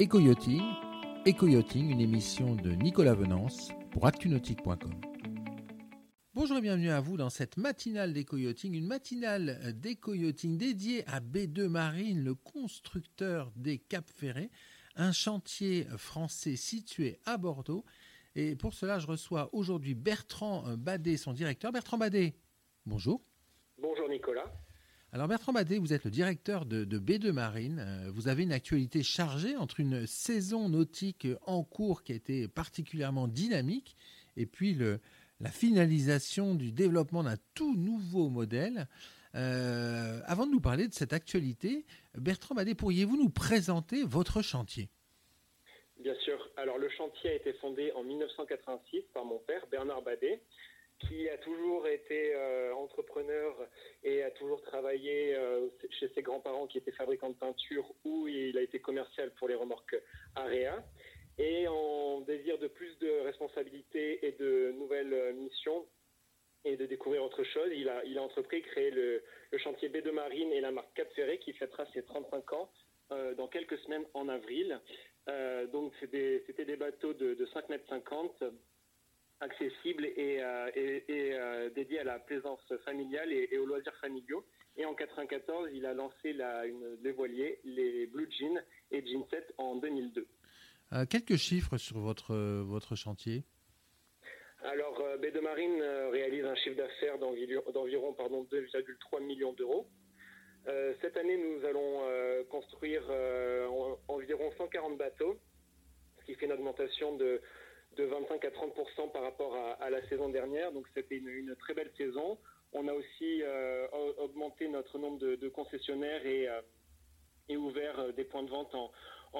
Éco-yachting, Éco-yachting, une émission de Nicolas Venance pour actunautique.com. Bonjour et bienvenue à vous dans cette matinale d'éco-yachting, une matinale d'éco-yachting dédiée à B2 Marine, le constructeur des Cap Ferré, un chantier français situé à Bordeaux. Et pour cela, je reçois aujourd'hui Bertrand Badet, son directeur. Bertrand Badet, bonjour. Bonjour Nicolas. Alors Bertrand Badet, vous êtes le directeur de, B2 Marine. Euh, vous avez une actualité chargée entre une saison nautique en cours qui a été particulièrement dynamique et puis la finalisation du développement d'un tout nouveau modèle. Euh, avant de nous parler de cette actualité, Bertrand Badet, pourriez-vous nous présenter votre chantier? Bien sûr. Alors le chantier a été fondé en 1986 par mon père, Bernard Badet qui a toujours été euh, entrepreneur et a toujours travaillé euh, chez ses grands-parents qui étaient fabricants de peinture où il a été commercial pour les remorques Area. Et en désir de plus de responsabilités et de nouvelles missions et de découvrir autre chose, il a, il a entrepris, créé le, chantier B de Marine et la marque Cap Ferré qui fêtera ses 35 ans euh, dans quelques semaines en avril. donc c'était des, bateaux de, de 5 mètres 50 accessible et, euh, euh, dédié à la plaisance familiale et, aux loisirs familiaux. Et en 94, il a lancé la, une, les voiliers, les Blue Jeans et Jean 7 en 2002. Euh, quelques chiffres sur votre, votre chantier alors, B de Marine réalise un chiffre d'affaires d'environ 2,3 millions d'euros. cette année, nous allons construire environ 140 bateaux, ce qui fait une augmentation de de 25 à 30% par rapport à, la saison dernière. Donc c'était une, très belle saison. On a aussi euh, augmenté notre nombre de, concessionnaires et, euh, ouvert euh, des points de vente en,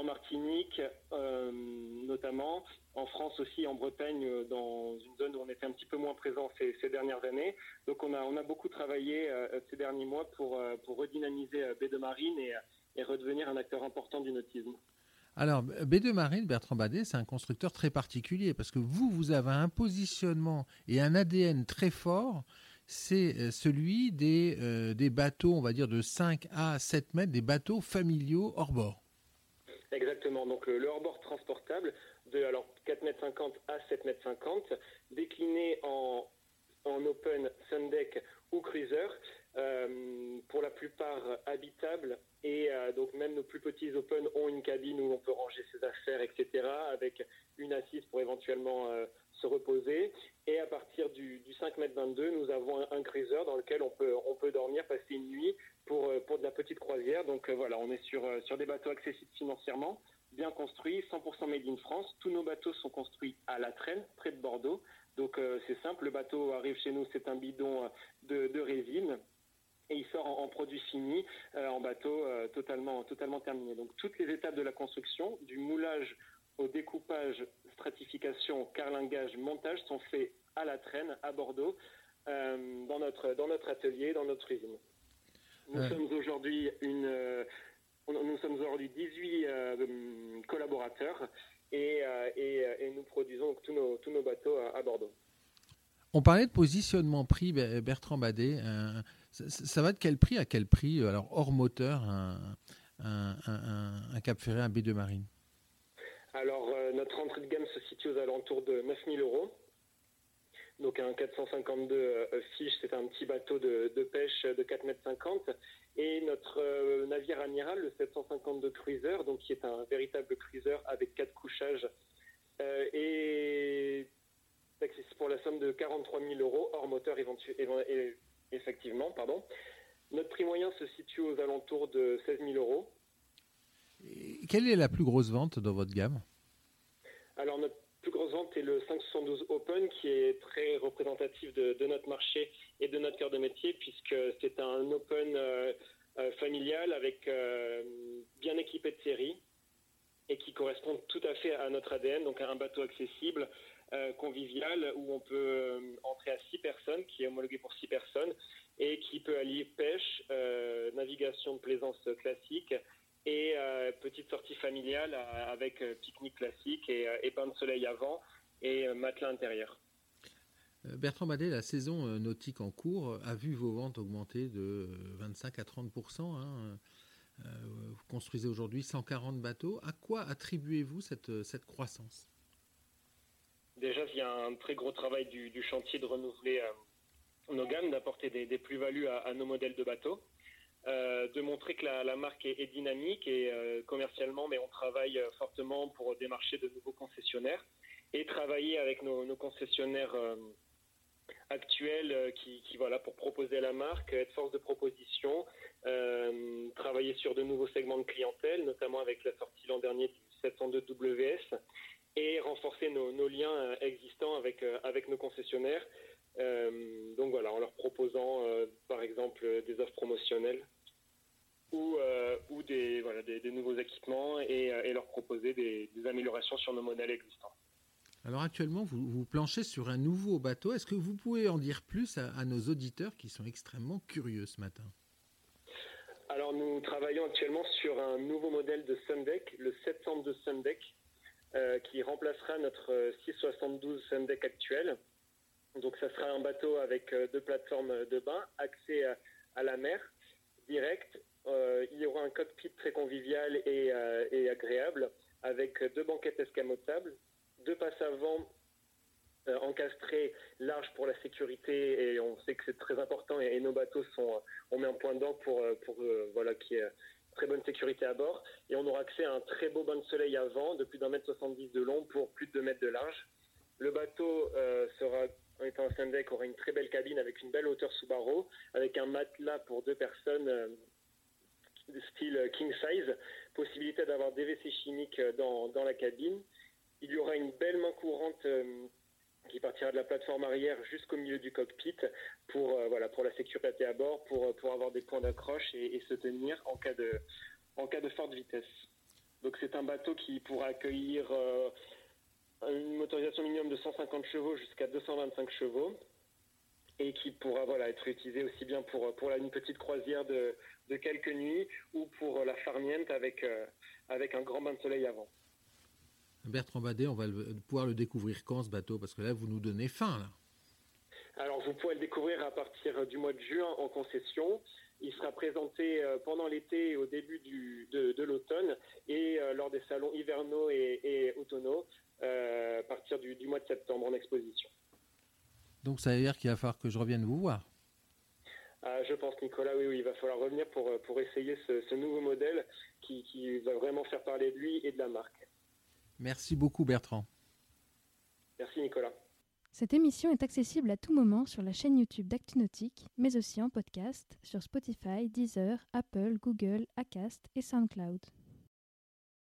Martinique, notamment, en France aussi, en Bretagne, dans une zone où on était un petit peu moins présent ces, dernières années. Donc on a, on a beaucoup travaillé ces derniers mois pour, pour redynamiser Baie de Marine et, et redevenir un acteur important du nautisme. Alors, B2 Marine, Bertrand Badet, c'est un constructeur très particulier parce que vous, vous avez un positionnement et un ADN très fort. C'est euh, celui des, euh, des bateaux, on va dire, de 5 à 7 mètres, des bateaux familiaux hors bord. Exactement. Donc, le, hors-bord transportable de alors 4 mètres 50 à 7 mètres 50, décliné en, en open, sundeck ou cruiser. Euh, pour la plupart habitables et euh, donc nos plus petits open ont une cabine où on peut ranger ses affaires, etc. avec une assise pour éventuellement euh, se reposer. Et à partir du, 5 m 22, nous avons un, cruiser dans lequel on peut, on peut dormir, passer une nuit pour, pour de la petite croisière. Donc voilà, on est sur, sur des bateaux accessibles financièrement, bien construits, 100% made in France. Tous nos bateaux sont construits à la traîne, près de Bordeaux. Donc c'est simple, le bateau arrive chez nous, c'est un bidon de résine et il sort en, produit fini, euh, en bateau euh, totalement, totalement terminé. Donc toutes les étapes de la construction, du moulage au découpage, stratification, carlingage, montage, sont faits à la traîne, à Bordeaux, euh, dans, notre, dans notre atelier, dans notre usine. Nous sommes aujourd'hui une... nous sommes aujourd'hui 18 collaborateurs et, et, nous produisons tous nos, tous nos bateaux à, Bordeaux. On parlait de positionnement prix, Bertrand Badet. Ça, va de quel prix à quel prix euh, Alors, hors moteur, un, Cap Ferré, un B2 Marine? Alors, euh, notre entrée de gamme se situe aux alentours de 9000 euros. Donc, un 452 euh, Fish, c'est un petit bateau de, pêche de 4,50 mètres. Et notre navire amiral, le 752 Cruiser, donc qui est un véritable cruiser avec quatre couchages, est accessible pour la somme de 43 000 euros hors moteur éventuellement effectivement, pardon. Notre prix moyen se situe aux alentours de 16 000 euros. quelle est la plus grosse vente dans votre gamme? Alors, notre plus grosse vente est le 572 Open, qui est très représentatif de, notre marché et de notre cœur de métier, puisque c'est un Open euh, euh, familial avec euh, bien équipé de série et qui correspond tout à fait à notre ADN, donc un bateau accessible, euh, convivial où on peut euh, entrer à six personnes, qui est homologué pour six personnes, et qui peut allier pêche, euh, navigation de plaisance classique et petite sortie familiale avec pique-nique classique et, et de soleil avant et matelas intérieur. Bertrand Badet, la saison nautique en cours a vu vos ventes augmenter de 25 à 30 hein. Vous construisez aujourd'hui 140 bateaux. À quoi attribuez-vous cette, cette croissance? Déjà, il y a un très gros travail du, chantier de renouveler nos gammes, d'apporter des, plus-values à, nos modèles de bateaux. de montrer que la, marque est, dynamique et commercialement, mais on travaille fortement pour démarcher de nouveaux concessionnaires et travailler avec nos, concessionnaires euh, actuels euh, qui, voilà pour proposer la marque, être force de proposition, euh, travailler sur de nouveaux segments de clientèle, notamment avec la sortie l'an dernier du 702 WS et renforcer nos, liens existants avec nos concessionnaires. donc voilà, en leur proposant par exemple des offres promotionnelles ou, des, nouveaux équipements et, leur proposer des améliorations sur nos modèles existants. Alors actuellement, vous, vous, planchez sur un nouveau bateau. Est-ce que vous pouvez en dire plus à, nos auditeurs qui sont extrêmement curieux ce matin? Alors nous travaillons actuellement sur un nouveau modèle de Sundeck, le 702 Sundeck, euh, qui remplacera notre 672 Sundeck actuel. Donc ça sera un bateau avec euh, deux plateformes de bain, accès à, la mer, direct. Euh, il y aura un cockpit très convivial et agréable, avec deux banquettes escamotables, deux passes avant euh, encastrés larges pour la sécurité et on sait que c'est très important et, nos bateaux sont on met un point d'or pour euh, pour euh, voilà qui est très bonne sécurité à bord. Et on aura accès à un très beau bain de soleil avant de plus d'un mètre 70 de long pour plus de 2 mètres de large. Le bateau sera en étant un deck aura une très belle cabine avec une belle hauteur sous barreau avec un matelas pour deux personnes de style king size, possibilité d'avoir des WC chimiques dans, dans la cabine il y aura une belle main courante euh, qui partira de la plateforme arrière jusqu'au milieu du cockpit pour, euh, voilà, pour la sécurité à bord, pour, euh, pour avoir des points d'accroche et, se tenir en cas, de, en cas de forte vitesse. Donc c'est un bateau qui pourra accueillir une motorisation minimum de 150 chevaux jusqu'à 225 chevaux et qui pourra voilà, être utilisé aussi bien pour, pour une petite croisière de, de quelques nuits ou pour la farniente avec, avec un grand bain de soleil avant. Bertrand Badet, on va pouvoir le découvrir quand ce bateau? Parce que là, vous nous donnez faim. Là. Alors, vous pourrez le découvrir à partir du mois de juin en concession. Il sera présenté euh, pendant l'été et au début de, l'automne et euh, lors des salons hivernaux et, et automnaux euh, à partir du, mois de septembre en exposition. Donc ça veut dire qu'il va falloir que je revienne vous voir? Ah, je pense, Nicolas, oui, oui, il va falloir revenir pour, pour essayer ce, nouveau modèle qui, qui va vraiment faire parler de lui et de la marque. Merci beaucoup Bertrand. Merci Nicolas. Cette émission est accessible à tout moment sur la chaîne YouTube d'ActuNautique, mais aussi en podcast sur Spotify, Deezer, Apple, Google, Acast et SoundCloud.